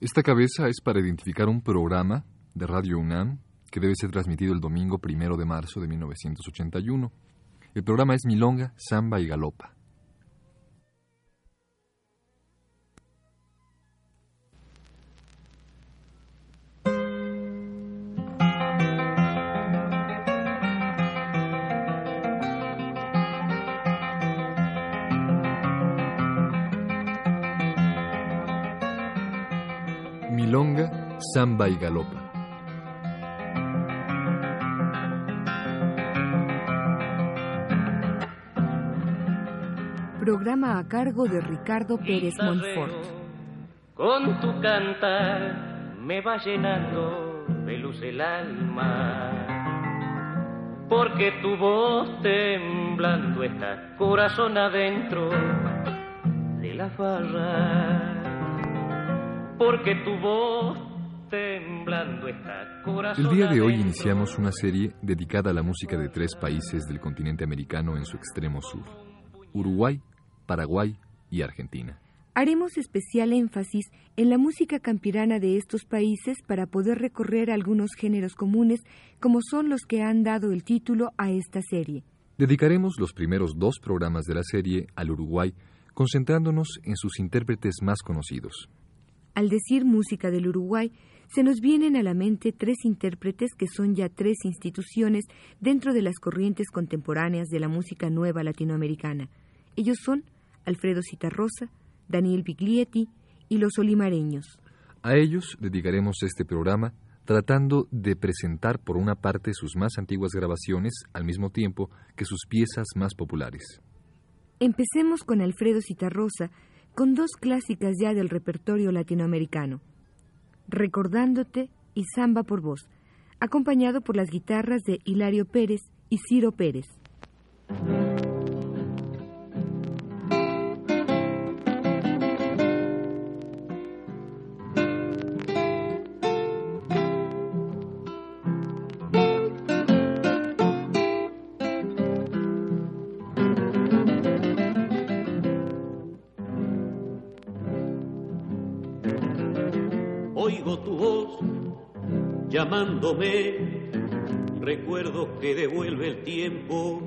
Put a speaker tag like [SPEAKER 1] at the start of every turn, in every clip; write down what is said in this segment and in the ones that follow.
[SPEAKER 1] Esta cabeza es para identificar un programa de Radio UNAM que debe ser transmitido el domingo primero de marzo de 1981. El programa es Milonga, Samba y Galopa. Samba y Galopa.
[SPEAKER 2] Programa a cargo de Ricardo Pérez Monfort.
[SPEAKER 3] Con tu cantar me va llenando de luz el alma. Porque tu voz temblando está corazón adentro de la farra. Porque tu voz temblando está corazón
[SPEAKER 1] El día de hoy iniciamos una serie dedicada a la música de tres países del continente americano en su extremo sur. Uruguay, Paraguay y Argentina.
[SPEAKER 2] Haremos especial énfasis en la música campirana de estos países para poder recorrer algunos géneros comunes como son los que han dado el título a esta serie.
[SPEAKER 1] Dedicaremos los primeros dos programas de la serie al Uruguay, concentrándonos en sus intérpretes más conocidos.
[SPEAKER 2] Al decir música del Uruguay, se nos vienen a la mente tres intérpretes que son ya tres instituciones dentro de las corrientes contemporáneas de la música nueva latinoamericana. Ellos son Alfredo Citarrosa, Daniel Biglietti y los olimareños.
[SPEAKER 1] A ellos dedicaremos este programa tratando de presentar por una parte sus más antiguas grabaciones al mismo tiempo que sus piezas más populares.
[SPEAKER 2] Empecemos con Alfredo Citarrosa, con dos clásicas ya del repertorio latinoamericano, Recordándote y Samba por voz, acompañado por las guitarras de Hilario Pérez y Ciro Pérez.
[SPEAKER 4] Llamándome, recuerdo que devuelve el tiempo.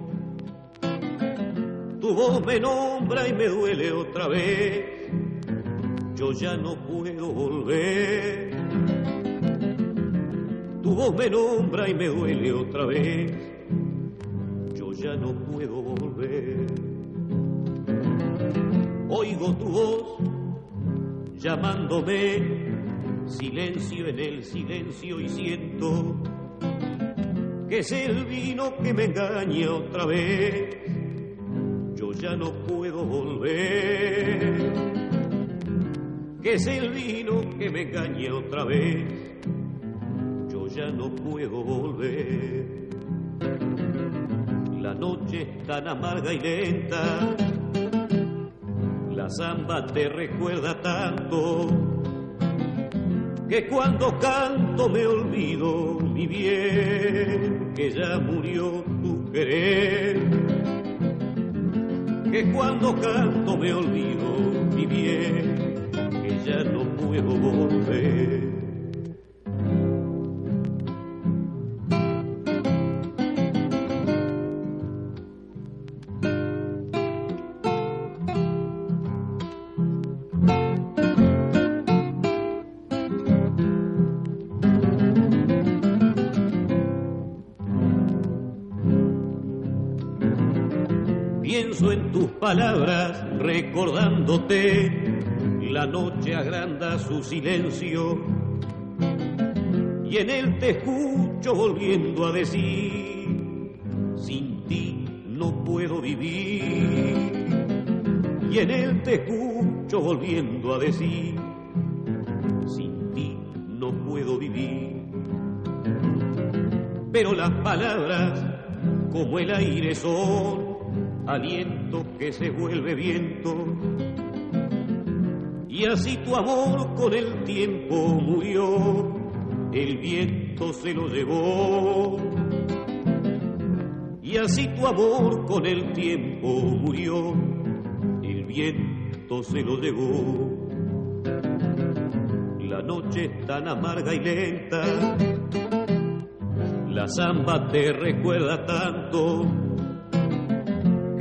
[SPEAKER 4] Tu voz me nombra y me duele otra vez, yo ya no puedo volver. Tu voz me nombra y me duele otra vez, yo ya no puedo volver. Oigo tu voz llamándome, silencio en el silencio y siento que es el vino que me engaña otra vez. Yo ya no puedo volver. Que es el vino que me engaña otra vez. Yo ya no puedo volver. La noche es tan amarga y lenta. La samba te recuerda tanto que cuando canto me olvido mi bien, que ya murió tu querer. Que cuando canto me olvido mi bien, que ya no puedo volver. Recordándote, la noche agranda su silencio y en él te escucho volviendo a decir, sin ti no puedo vivir. Y en él te escucho volviendo a decir, sin ti no puedo vivir. Pero las palabras como el aire son aliento que se vuelve viento. Y así tu amor con el tiempo murió, el viento se lo llevó. Y así tu amor con el tiempo murió, el viento se lo llevó. La noche tan amarga y lenta. La samba te recuerda tanto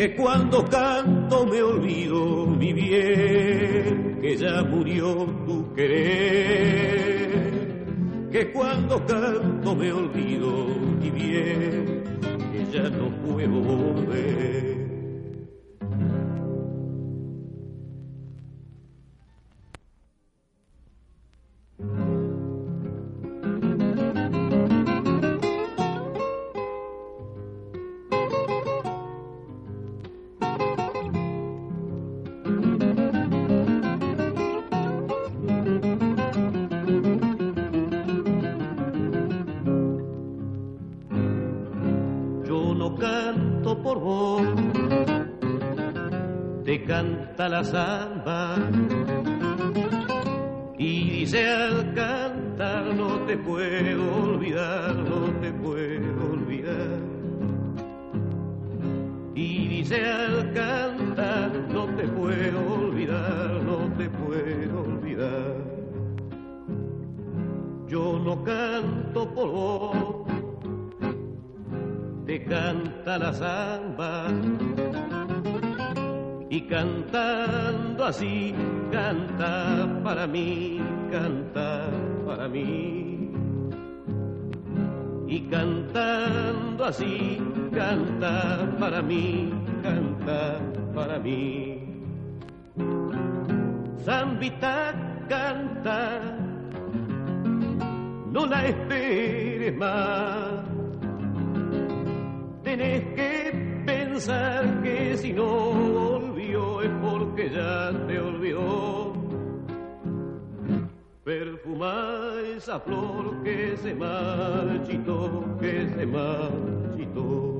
[SPEAKER 4] que cuando canto me olvido mi bien, que ya murió tu querer. Que cuando canto me olvido mi bien, que ya no puedo volver. Te canta la samba y cantando así, canta para mí, canta para mí. Y cantando así, canta para mí, canta para mí. Zambita canta, no la esperes más. Tenés que pensar que si no es porque ya te olvidó. Perfuma esa flor que se marchitó, que se marchitó.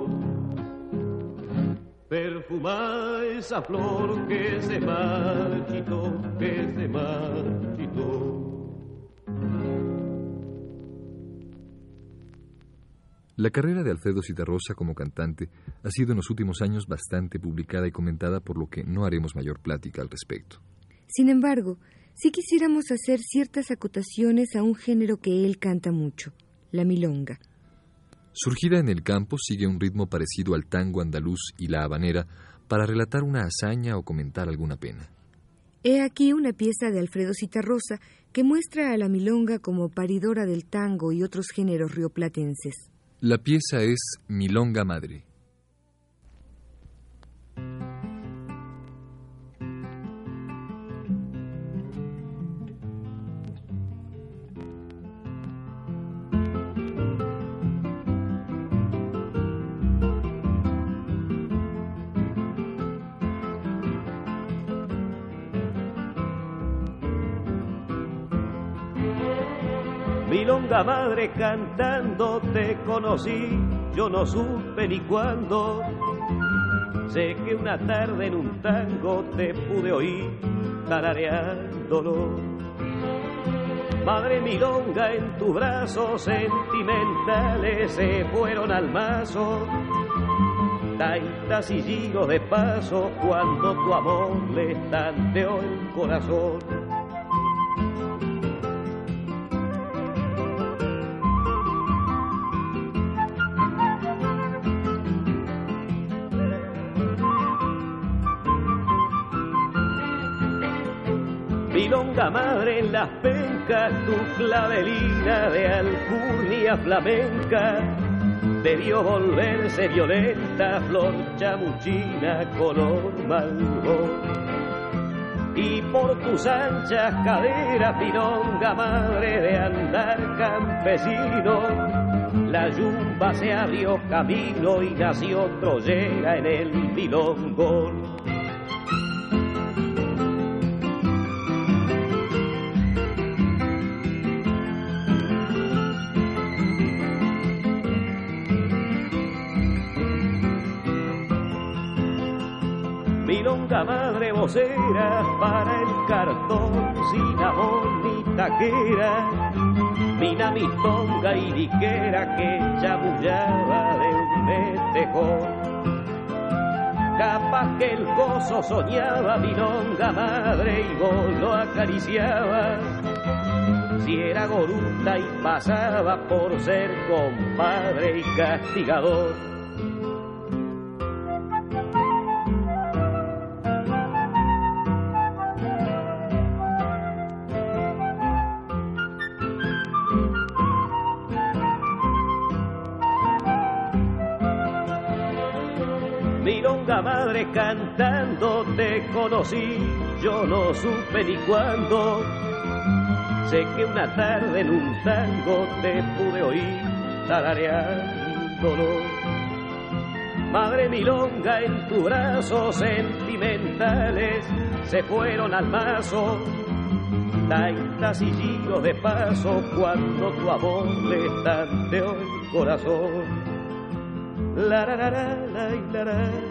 [SPEAKER 4] Perfuma esa flor que se marchitó, que se marchitó.
[SPEAKER 1] La carrera de Alfredo Citarrosa como cantante ha sido en los últimos años bastante publicada y comentada, por lo que no haremos mayor plática al respecto.
[SPEAKER 2] Sin embargo, sí quisiéramos hacer ciertas acotaciones a un género que él canta mucho, la milonga.
[SPEAKER 1] Surgida en el campo, sigue un ritmo parecido al tango andaluz y la habanera para relatar una hazaña o comentar alguna pena.
[SPEAKER 2] He aquí una pieza de Alfredo Citarrosa que muestra a la milonga como paridora del tango y otros géneros rioplatenses.
[SPEAKER 1] La pieza es Milonga Madre.
[SPEAKER 4] Milonga madre cantando te conocí, yo no supe ni cuándo. Sé que una tarde en un tango te pude oír tarareándolo. Madre milonga en tus brazos sentimentales se fueron al mazo. Taitas y giros de paso cuando tu amor le tanteó el corazón. Milonga madre en las pencas, tu clavelina de alcurnia flamenca debió volverse violenta, flor chamuchina, color malvo. Y por tus anchas caderas, milonga madre de andar campesino, la yumba se abrió camino y nació Troyera en el milongón. Para el cartón sin amor ni taquera, mina mi tonga y diquera que chamullaba de un metejón. Capaz que el gozo soñaba mi longa madre y vos lo acariciaba. Si era goruta y pasaba por ser compadre y castigador cantando te conocí, yo no supe ni cuándo. Sé que una tarde en un tango te pude oír tarareándolo. Madre milonga en tu brazos sentimentales se fueron al mazo. Taitas y giros de paso cuando tu amor le tanteó el corazón. La la la la la la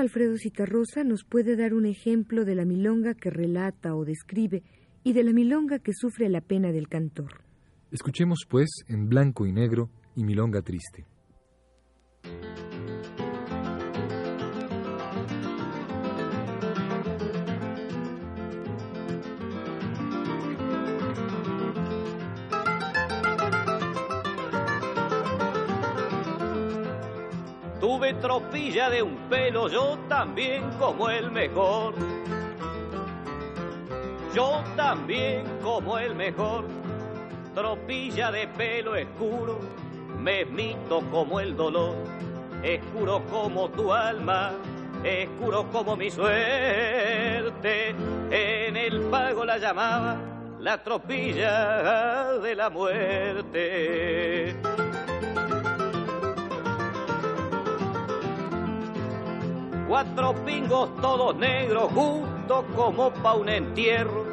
[SPEAKER 2] Alfredo Citarrosa nos puede dar un ejemplo de la milonga que relata o describe y de la milonga que sufre la pena del cantor.
[SPEAKER 1] Escuchemos, pues, en blanco y negro y milonga triste.
[SPEAKER 4] Tuve tropilla de un pelo, yo también como el mejor. Yo también como el mejor. Tropilla de pelo escuro, me mito como el dolor. Escuro como tu alma, escuro como mi suerte. En el pago la llamaba la tropilla de la muerte. Cuatro pingos todos negros, justo como pa' un entierro.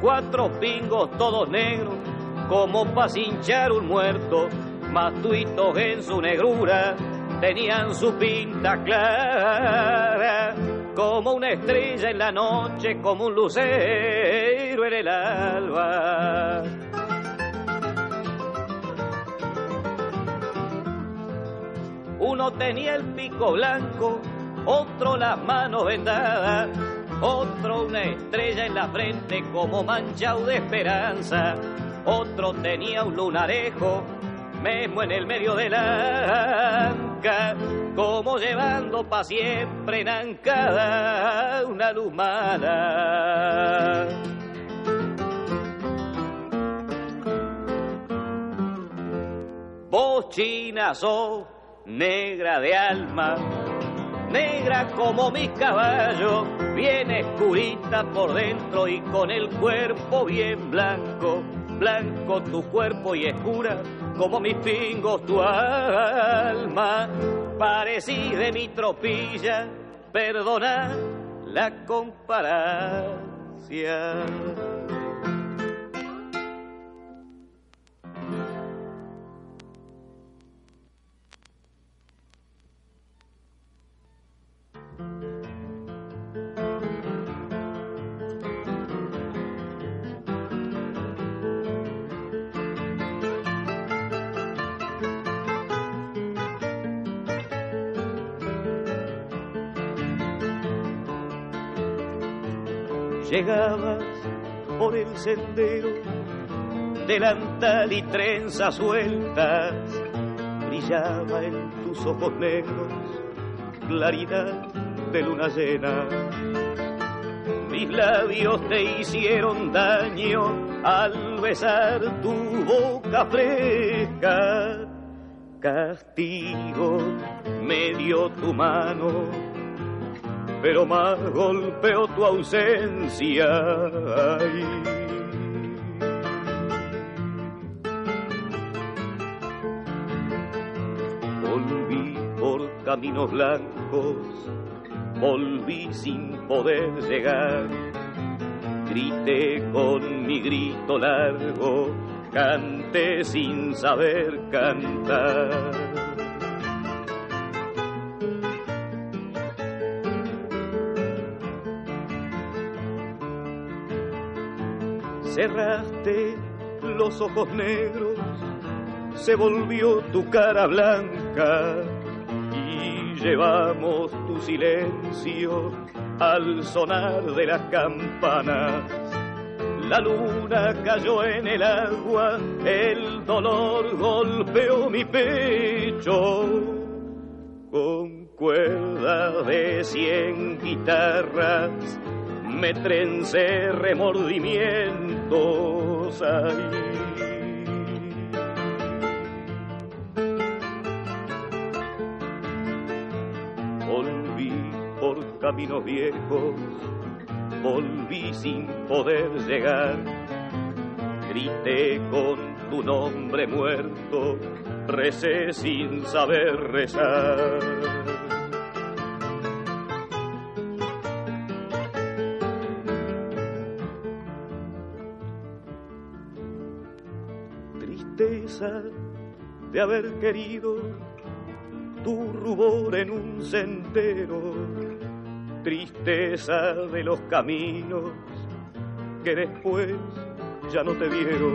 [SPEAKER 4] Cuatro pingos todos negros, como pa' cinchar un muerto. Matuitos en su negrura, tenían su pinta clara. Como una estrella en la noche, como un lucero en el alba. Uno tenía el pico blanco otro las manos vendadas, otro una estrella en la frente como manchado de esperanza, otro tenía un lunarejo, mismo en el medio de la anca, como llevando pa' siempre en ancada una lumada. Vos china negra de alma, negra como mis caballos, bien escurita por dentro y con el cuerpo bien blanco, blanco tu cuerpo y escura como mis pingos tu alma, parecí de mi tropilla, perdona la comparación. Llegabas por el sendero, delantal y trenzas sueltas, brillaba en tus ojos negros claridad de luna llena. Mis labios te hicieron daño al besar tu boca fresca. Castigo me dio tu mano pero más golpeó tu ausencia. Volví por caminos blancos, volví sin poder llegar. Grité con mi grito largo, canté sin saber cantar cerraste los ojos negros, se volvió tu cara blanca y llevamos tu silencio al sonar de las campanas. La luna cayó en el agua, el dolor golpeó mi pecho con cuerdas de cien guitarras me trencé remordimientos. Volví por caminos viejos, volví sin poder llegar, grité con tu nombre muerto, recé sin saber rezar. De haber querido tu rubor en un sendero, tristeza de los caminos que después ya no te dieron,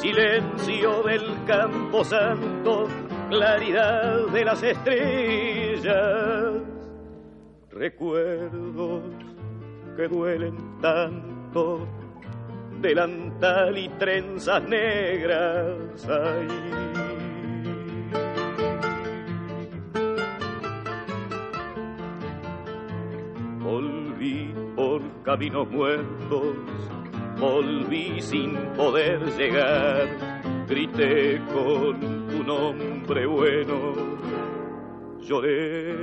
[SPEAKER 4] silencio del campo santo, claridad de las estrellas, recuerdos que duelen tanto delantal y trenzas negras. ahí. Volví por caminos muertos, volví sin poder llegar, grité con tu nombre bueno, lloré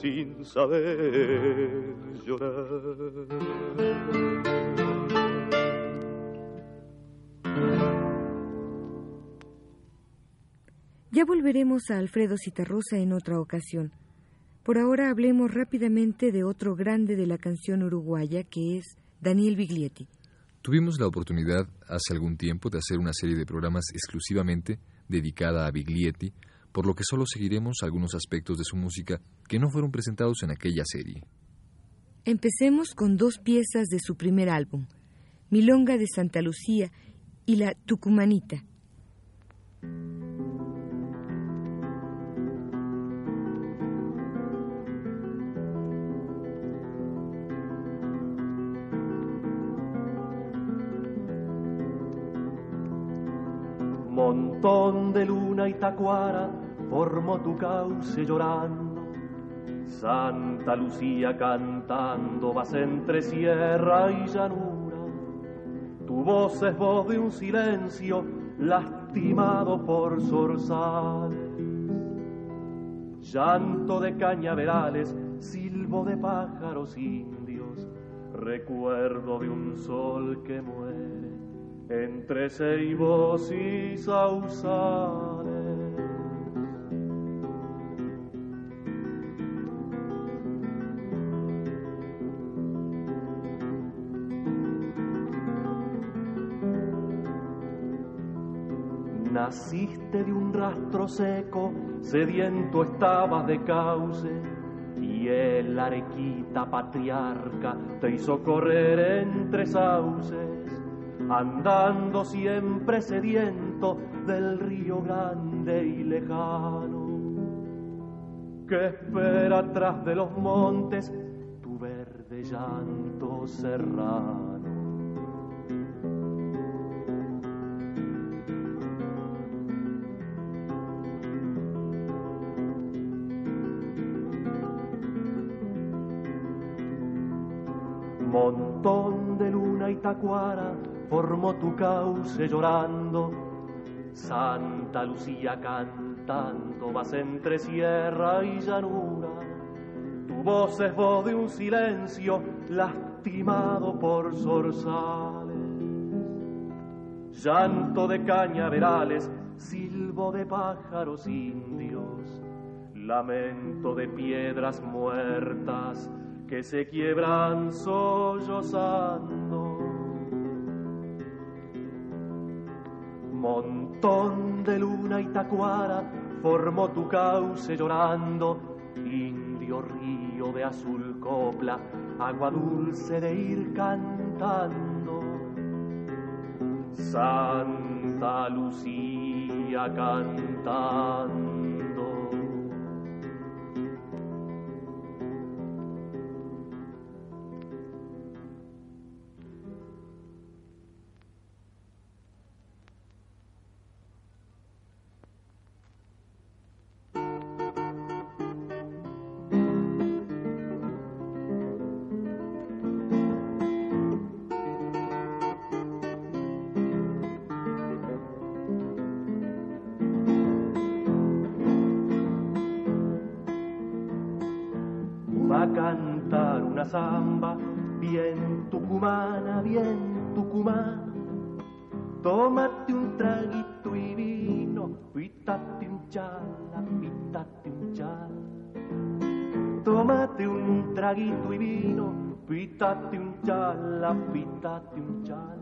[SPEAKER 4] sin saber llorar.
[SPEAKER 2] Ya volveremos a Alfredo Citarrosa en otra ocasión. Por ahora hablemos rápidamente de otro grande de la canción uruguaya que es Daniel Biglietti.
[SPEAKER 1] Tuvimos la oportunidad hace algún tiempo de hacer una serie de programas exclusivamente dedicada a Biglietti, por lo que solo seguiremos algunos aspectos de su música que no fueron presentados en aquella serie.
[SPEAKER 2] Empecemos con dos piezas de su primer álbum, Milonga de Santa Lucía y La Tucumanita.
[SPEAKER 5] Montón de luna y tacuara formó tu cauce llorando. Santa Lucía cantando vas entre sierra y llanura. Tu voz es voz de un silencio lastimado por zorzales. Llanto de cañaverales silbo de pájaros indios, recuerdo de un sol que muere entre ceibos y sausales. Naciste de un rastro seco, sediento estabas de cauce, y el arequita patriarca te hizo correr entre sauces, andando siempre sediento del río grande y lejano, que espera atrás de los montes tu verde llanto serrano. Montón de luna y tacuara formó tu cauce llorando. Santa Lucía cantando vas entre sierra y llanura. Tu voz es voz de un silencio lastimado por zorzales. Llanto de cañaverales, silbo de pájaros indios, lamento de piedras muertas que se quiebran sollozando. Montón de luna y tacuara formó tu cauce llorando, indio río de azul copla, agua dulce de ir cantando. Santa Lucía cantando. Tómate un traguito y vino, pítate un chala, pítate un chala. Tómate un traguito y vino, pítate un chala, pítate un chala.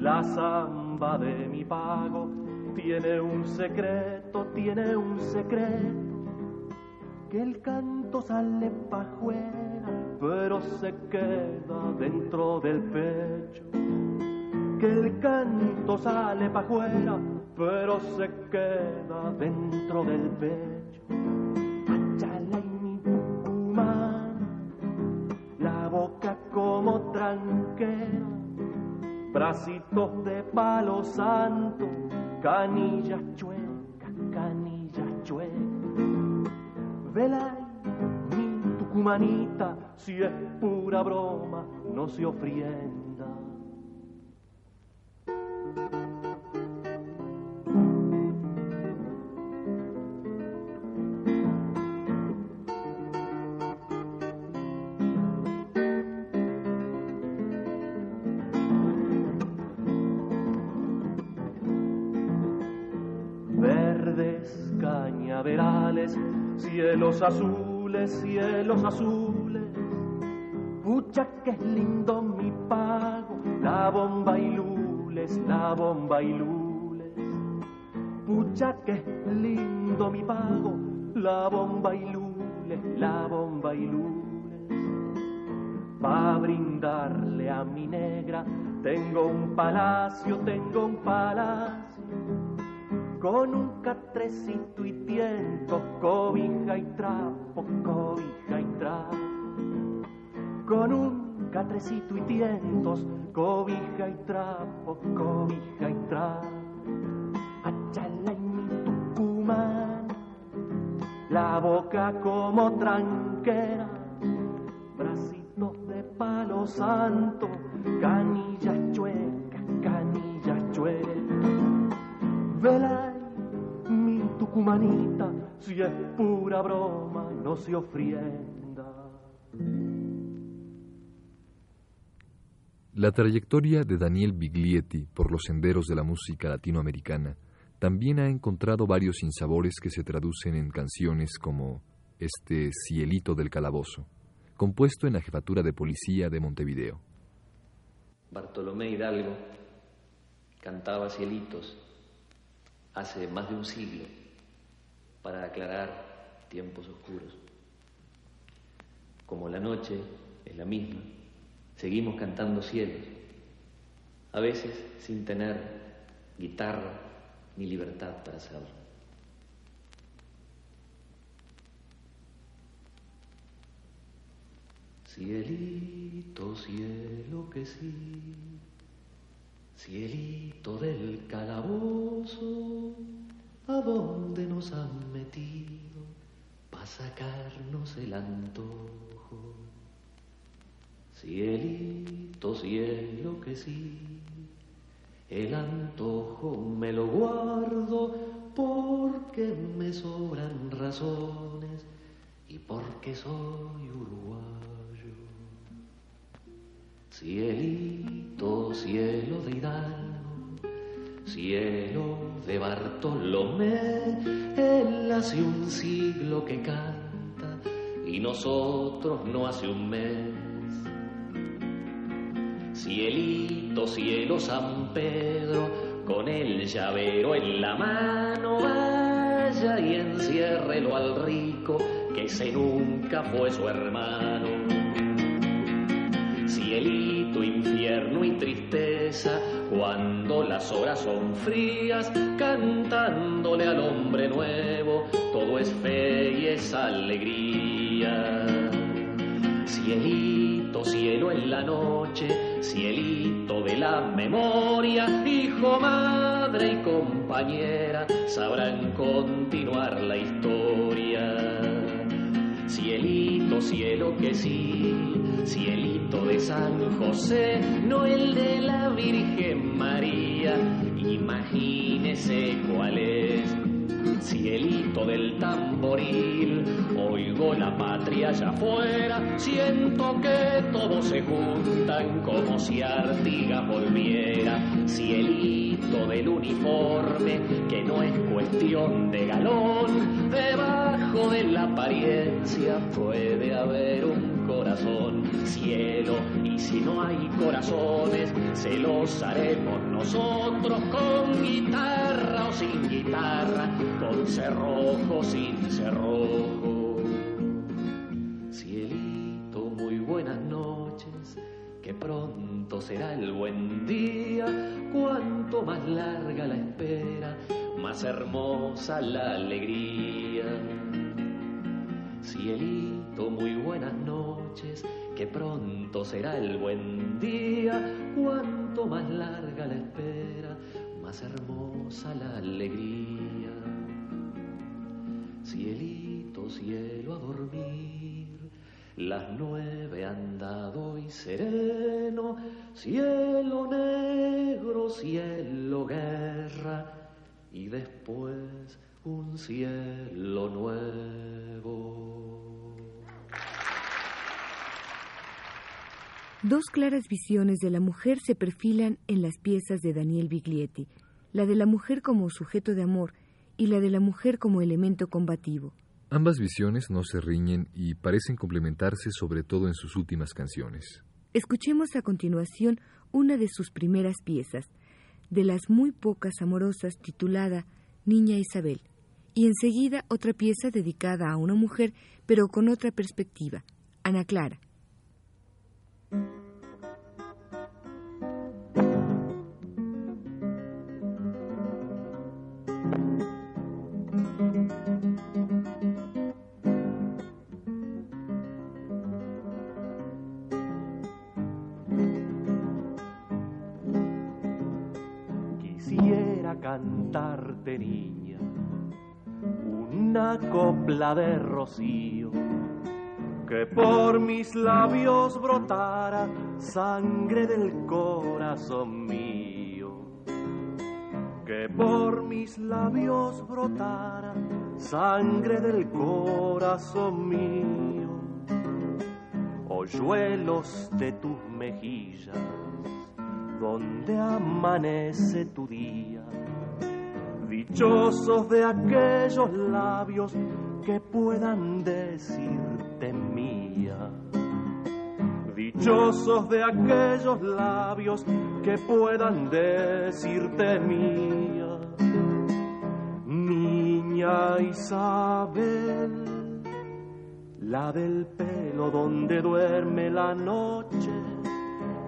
[SPEAKER 5] La samba de mi pago tiene un secreto, tiene un secreto que el canto sale pa' afuera, pero se queda dentro del pecho. Que el canto sale pa' afuera, pero se queda dentro del pecho. Achala mi Tucumán, la boca como tranquera, bracitos de palo santo, canillas chuecas, canillas chuecas Vela, mi tucumanita, si es pura broma, no se ofrienda. Verdes cañaverales Cielos azules, cielos azules, pucha que es lindo mi pago, la bomba y la bomba y lules. Pucha es lindo mi pago, la bomba y lules, la bomba y lules. Pa' brindarle a mi negra, tengo un palacio, tengo un palacio con un catrecito y tiento, cobija y trapo, cobija y trapo. Con un catrecito y tientos, cobija y trapo, cobija y trapo. Achala y mi Tucumán, la boca como tranquera, bracitos de palo santo, canillas chuecas, canillas chuecas. Vela mi tucumanita, si es pura broma, no se ofrienda.
[SPEAKER 1] La trayectoria de Daniel Biglietti por los senderos de la música latinoamericana también ha encontrado varios sinsabores que se traducen en canciones como este Cielito del Calabozo, compuesto en la jefatura de policía de Montevideo.
[SPEAKER 6] Bartolomé Hidalgo cantaba Cielitos hace más de un siglo para aclarar tiempos oscuros. Como la noche es la misma, seguimos cantando cielos, a veces sin tener guitarra ni libertad para hacerlo. Cielito, cielo que sí, cielito del calabozo, ¿a dónde nos han metido para sacarnos el antojo? Cielito, cielo que sí, el antojo me lo guardo porque me sobran razones y porque soy uruguayo. Cielito, cielo de Hidalgo, cielo de Bartolomé, él hace un siglo que canta y nosotros no hace un mes. Cielito, cielo San Pedro, con el llavero en la mano, vaya y enciérrelo al rico, que ese nunca fue su hermano. Cielito, infierno y tristeza, cuando las horas son frías, cantándole al hombre nuevo, todo es fe y es alegría. Cielito, cielo en la noche, cielito de la memoria, hijo, madre y compañera, sabrán continuar la historia. Cielito, cielo que sí, cielito de San José, no el de la Virgen María, imagínese cuál es. Cielito del tamboril, oigo la patria allá afuera, siento que todos se juntan como si Artigas volviera. Cielito del uniforme, que no es cuestión de galón, debajo de la apariencia puede haber un corazón. Cielo, y si no hay corazones, se los haremos nosotros con guitarra o sin guitarra, con cerrojo, sin cerrojo. Cielito, muy buenas noches, que pronto será el buen día, cuanto más larga la espera, más hermosa la alegría. Cielito, muy buenas que pronto será el buen día, cuanto más larga la espera, más hermosa la alegría. Cielito, cielo a dormir, las nueve han dado y sereno, cielo negro, cielo guerra, y después un cielo nuevo.
[SPEAKER 2] Dos claras visiones de la mujer se perfilan en las piezas de Daniel Biglietti, la de la mujer como sujeto de amor y la de la mujer como elemento combativo.
[SPEAKER 1] Ambas visiones no se riñen y parecen complementarse sobre todo en sus últimas canciones.
[SPEAKER 2] Escuchemos a continuación una de sus primeras piezas, de las muy pocas amorosas titulada Niña Isabel, y enseguida otra pieza dedicada a una mujer, pero con otra perspectiva, Ana Clara.
[SPEAKER 5] Quisiera cantarte, niña, una copla de rocío, que por mis labios brotara sangre del corazón mío, que por mis labios brotara sangre del corazón mío, hoyuelos de tus mejillas, donde amanece tu día, dichosos de aquellos labios que puedan decirte mía. Dichosos de aquellos labios que puedan decirte mía Isabel, la del pelo donde duerme la noche,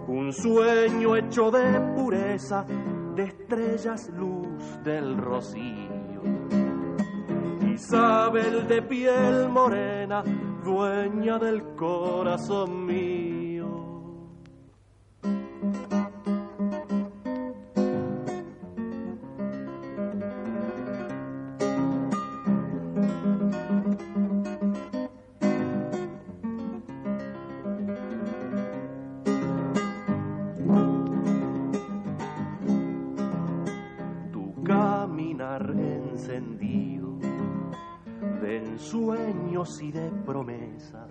[SPEAKER 5] un sueño hecho de pureza, de estrellas luz del rocío. Isabel de piel morena, dueña del corazón mío. Y de promesas.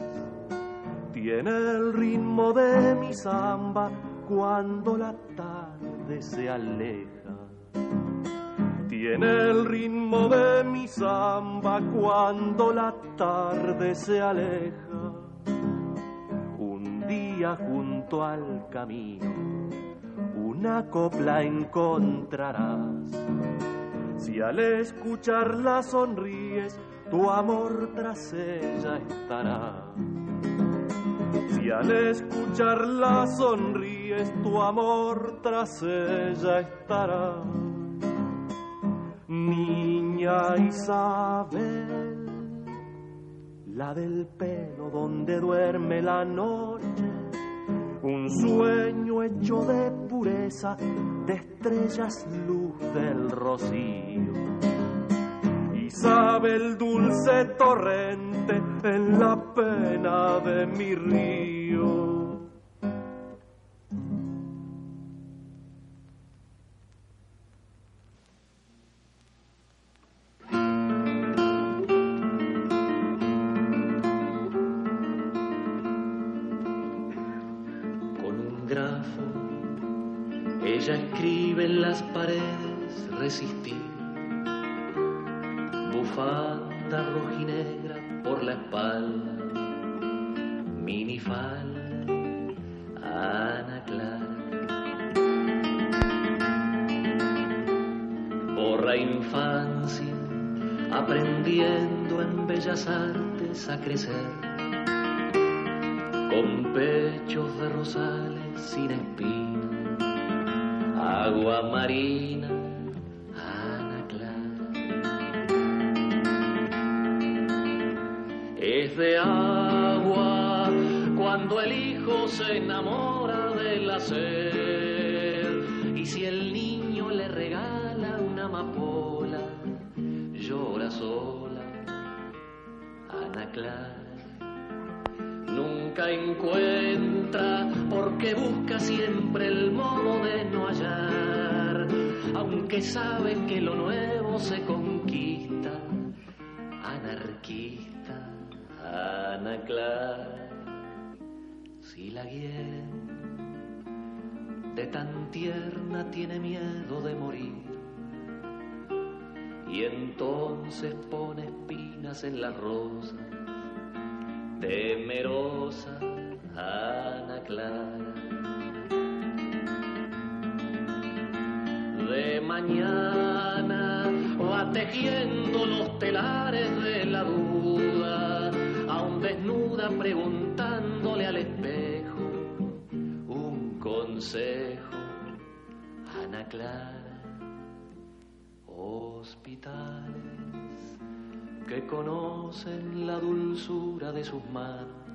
[SPEAKER 5] Tiene el ritmo de mi samba cuando la tarde se aleja. Tiene el ritmo de mi samba cuando la tarde se aleja. Un día junto al camino, una copla encontrarás. Si al escucharla sonríes, tu amor tras ella estará. Si al escucharla sonríes, tu amor tras ella estará. Niña Isabel, la del pelo donde duerme la noche, un sueño hecho de pureza, de estrellas luz del rocío sabe el dulce torrente en la pena de mi río.
[SPEAKER 6] Bufanda rojinegra por la espalda, minifal, Ana Clara. Borra infancia, aprendiendo en bellas artes a crecer, con pechos de rosales sin espina, agua marina se enamora de la sed. Y si el niño le regala una amapola, llora sola. Ana Clara nunca encuentra porque busca siempre el modo de no hallar, aunque sabe que lo nuevo se conquista, anarquista Ana Clara, si la guía de tan tierna tiene miedo de morir, y entonces pone espinas en la rosa, temerosa Ana Clara. De mañana va tejiendo los telares de la duda desnuda preguntándole al espejo consejo. Ana Clara, hospitales que conocen la dulzura de sus manos,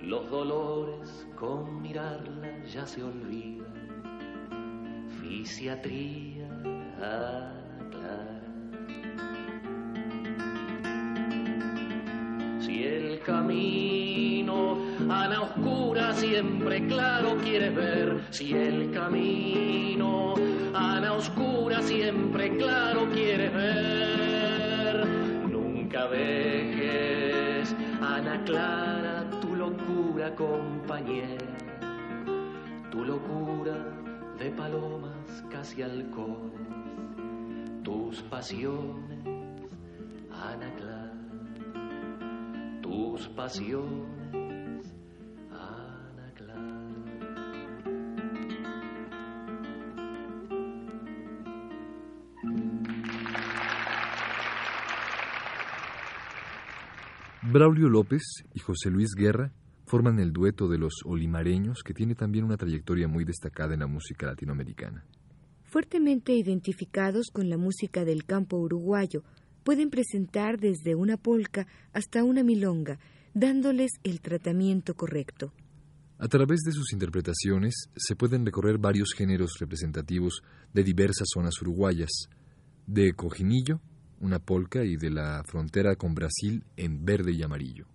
[SPEAKER 6] los dolores con mirarla ya se olvidan. Fisiatría, Ana Clara camino, Ana oscura siempre claro quieres ver, si el camino, Ana oscura siempre claro quieres ver,
[SPEAKER 7] la vejez. Ana Clara, tu locura compañera, tu locura de palomas casi alcohol, tus pasiones, Ana Clara, tus pasiones
[SPEAKER 1] Braulio López y José Luis Guerra forman el dueto de los olimareños que tiene también una trayectoria muy destacada en la música latinoamericana.
[SPEAKER 2] Fuertemente identificados con la música del campo uruguayo, pueden presentar desde una polca hasta una milonga, dándoles el tratamiento correcto.
[SPEAKER 1] A través de sus interpretaciones se pueden recorrer varios géneros representativos de diversas zonas uruguayas, de cojinillo una polca y de la frontera con Brasil en verde y amarillo.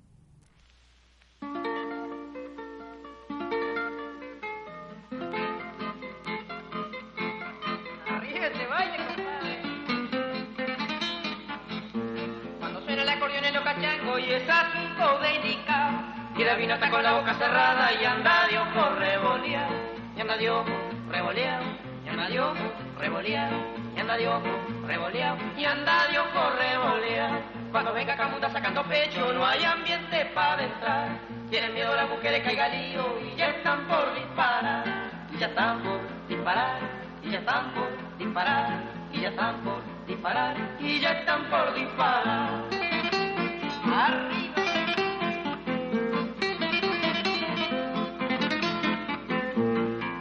[SPEAKER 8] Cuando suena el acordeón en los cachangos y es asunto de indicar y la vino está con la boca cerrada y anda de ojo revoleado, y anda de ojo revoleado, y anda de ojo revoleado y anda de ojo revoleado, y anda de ojo revoleado. Cuando venga Camuta sacando pecho, no hay ambiente para entrar. Tienen miedo las mujeres caiga lío y ya están por disparar, y ya están por disparar, y ya están por disparar, y ya están por disparar, y ya están por disparar. Arriba.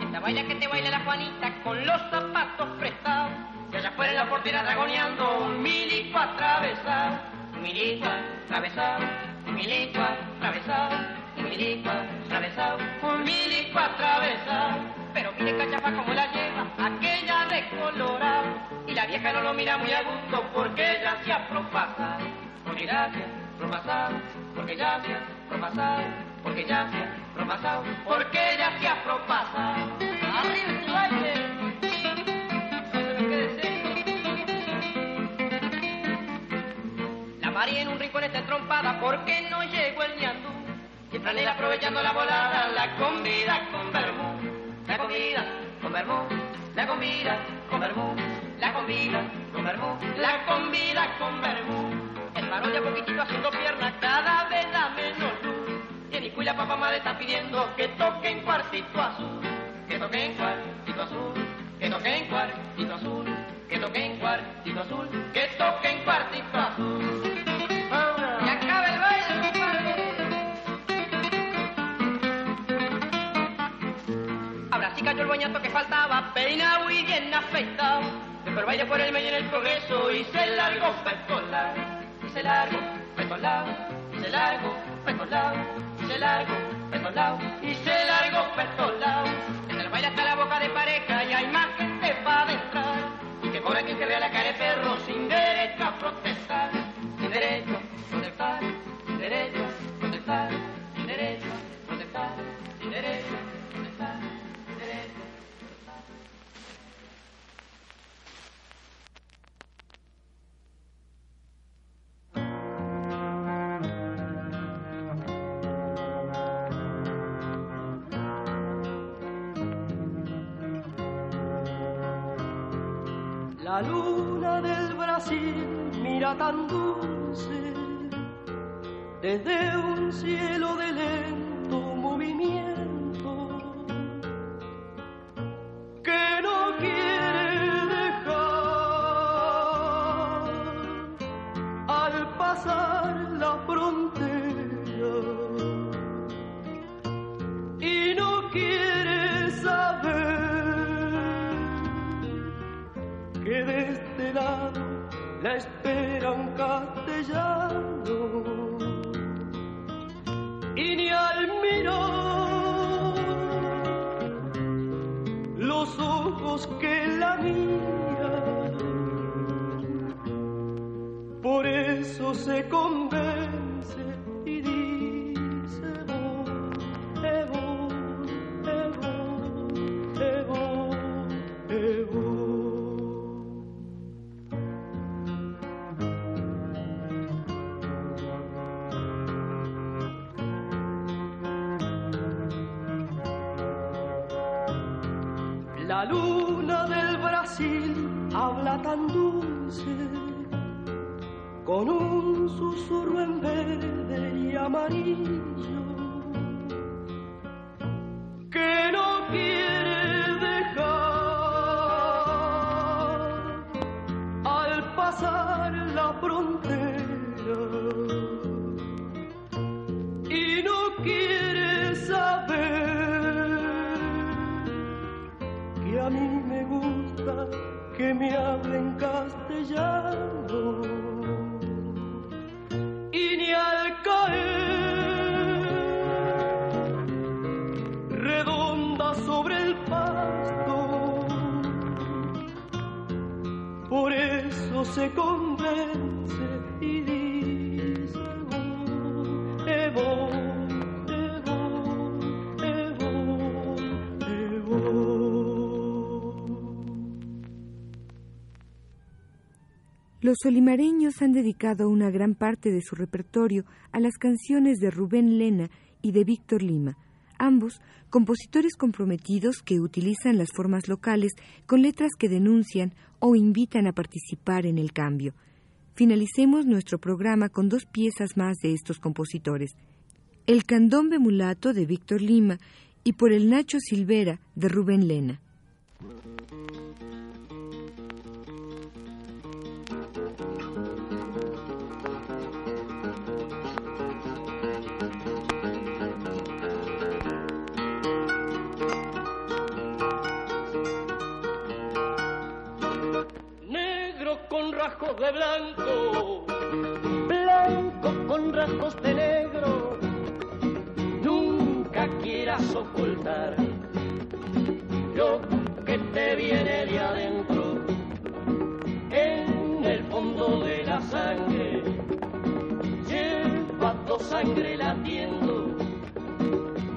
[SPEAKER 8] Esta baila que te baila la Juanita con los zapatos en la portera dragoneando un milico atravesado, un milico atravesado, un milico atravesado, un milico atravesado, un milico atravesado. Pero mire cachafa como la lleva, aquella de colorado, y la vieja no lo mira muy a gusto porque ella se ha propasado, porque ya se ha porque ya se ha porque ella se ha. María en un rincón está trompada porque no llegó el ñandú. Y Franela aprovechando la volada la convida con vermú. La comida con vermú. La comida con vermú. La comida con vermú. La comida con vermú. El varón ya poquitito haciendo piernas cada vez da menos luz. Y en y la papá madre está pidiendo que toquen cuartito azul. Que toquen cuartito azul. Baile por el medio en el progreso y se largó pecolado, y se largó pecolado, y se largó pecolado, y se largó pecolado, y se largó pecolado. En el baile está la boca de pareja y hay más gente para entrar. Y que cobra quien se vea la cara de perro sin derecho a
[SPEAKER 9] La luna del Brasil mira tan dulce desde un cielo de lento que la miran por eso se convence
[SPEAKER 10] Habla tan dulce, con un susurro en verde y amarillo, que me hablen castellano. Y ni al caer redonda sobre el pasto. Por eso se
[SPEAKER 2] Los solimareños han dedicado una gran parte de su repertorio a las canciones de Rubén Lena y de Víctor Lima, ambos compositores comprometidos que utilizan las formas locales con letras que denuncian o invitan a participar en el cambio. Finalicemos nuestro programa con dos piezas más de estos compositores. El Candombe Mulato de Víctor Lima y Por el Nacho Silvera de Rubén Lena.
[SPEAKER 10] Rasgos de blanco, blanco con rasgos de negro. Nunca quieras ocultar lo que te viene de adentro, en el fondo de la sangre. Lleva tu sangre latiendo,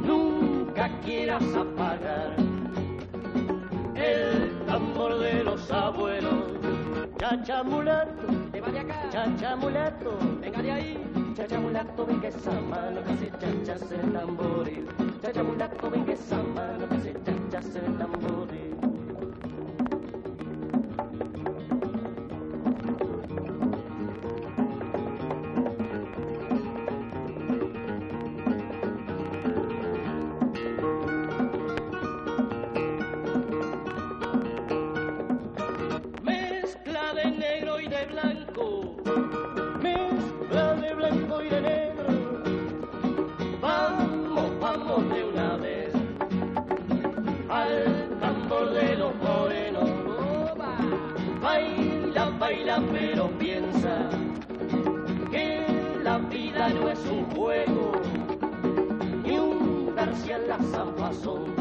[SPEAKER 10] nunca quieras apagar el tambor de los abuelos. Chacha mulato, te acá. Chacha mulato, venga de ahí. Chacha mulato, venga esa mano que se chachas el tamboril. Chacha mulato, venga esa mano que se chachas el tamboril. Baila, pero piensa que la vida no es un juego ni un darse a la zampazón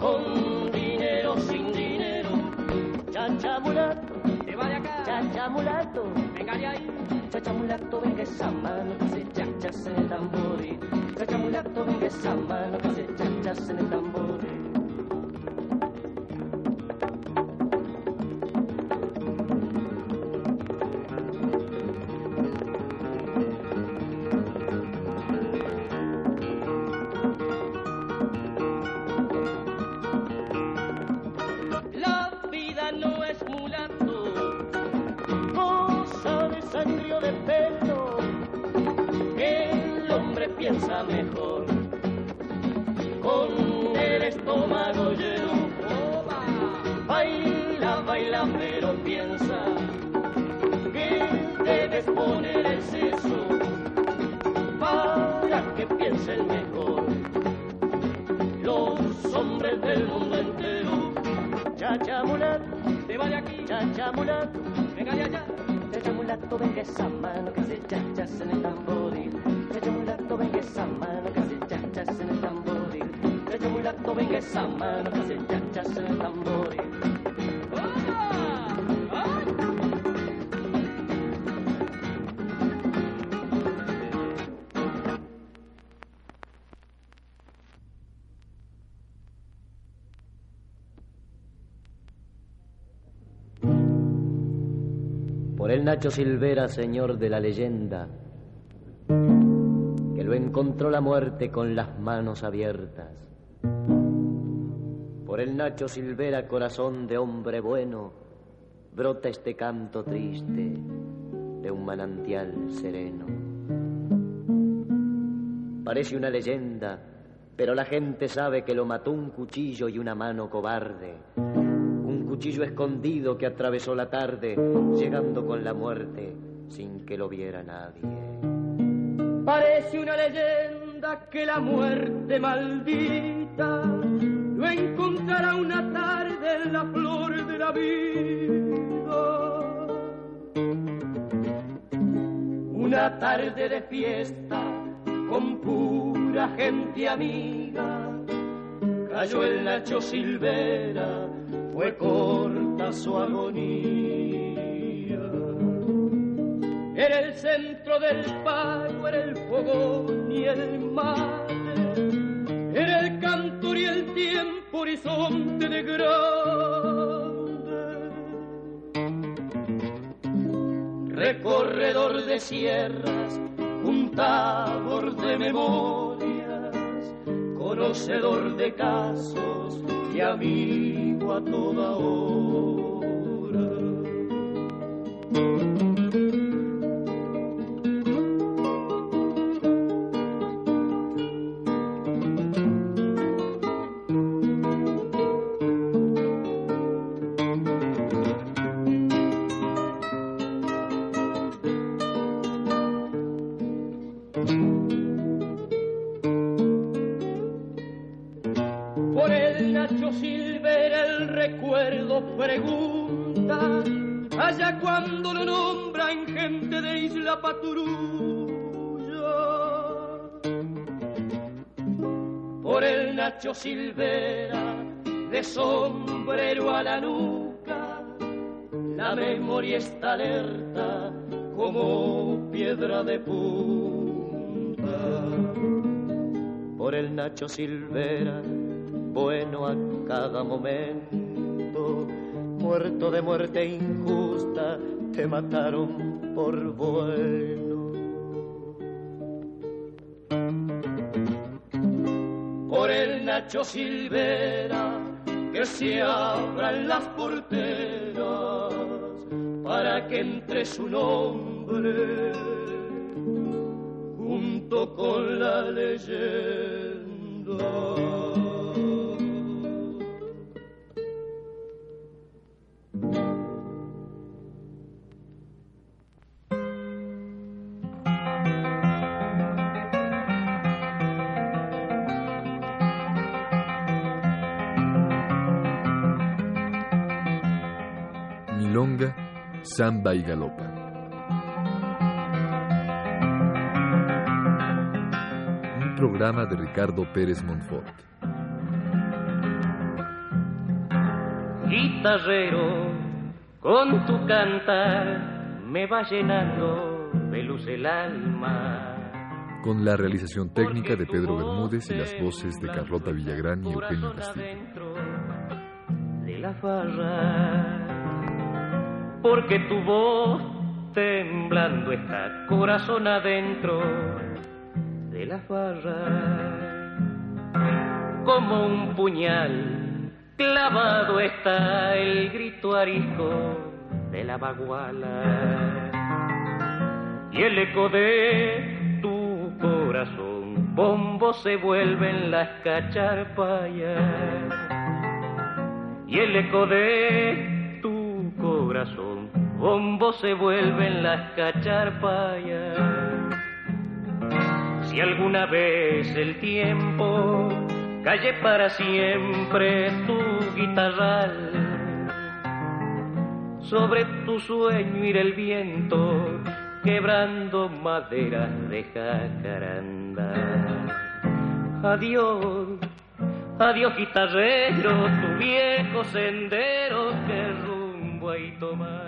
[SPEAKER 10] con dinero sin dinero. Chacha mulato, te va de acá. Chacha mulato, venga de ahí. Chacha mulato, venga esa mano se chachas en el tamboril. Chacha mulato, venga esa mano
[SPEAKER 6] Nacho Silvera, señor de la leyenda, que lo encontró la muerte con las manos abiertas.
[SPEAKER 3] Por el Nacho Silvera, corazón de hombre bueno, brota este canto triste de un manantial sereno. Parece una leyenda, pero la gente sabe que lo mató un cuchillo y una mano cobarde. Cuchillo escondido que atravesó la tarde, llegando con la muerte sin que lo viera nadie.
[SPEAKER 10] Parece una leyenda que la muerte maldita lo encontrará una tarde en la flor de la vida. Una tarde de fiesta con pura gente amiga. Cayó el Nacho Silvera, fue corta su agonía. Era el centro del pago, era el fogón y el mate. Era el cantor y el tiempo horizonte de grande. Recorredor de sierras, juntador de memorias, conocedor de casos y a toda hora. Pregunta, allá cuando lo nombran gente de Isla Paturuya. Por el Nacho Silvera, de sombrero a la nuca, la memoria está alerta como piedra de punta por el Nacho Silvera, bueno a cada momento, muerto de muerte injusta, te mataron por bueno. Por el Nacho Silvera, que se abran las porteras para que entre su nombre junto con la leyenda.
[SPEAKER 1] Samba y galopa. Un programa de Ricardo Pérez Montfort.
[SPEAKER 6] Guitarrero, con tu cantar me va llenando de luz el alma.
[SPEAKER 1] Con la realización técnica de Pedro Bermúdez y las voces de Carlota Villagrán y Eugenio Castillo.
[SPEAKER 6] adentro de la farra, porque tu voz temblando está, corazón adentro de la farra, como un puñal clavado está el grito arisco de la baguala. Y el eco de tu corazón bombo se vuelven las cacharpayas y el eco de corazón bombo se vuelven las cacharpayas si alguna vez el tiempo calle para siempre tu guitarral sobre tu sueño irá el viento quebrando maderas de jacaranda. Adiós, adiós guitarrero, tu viejo sendero que vuoi domani.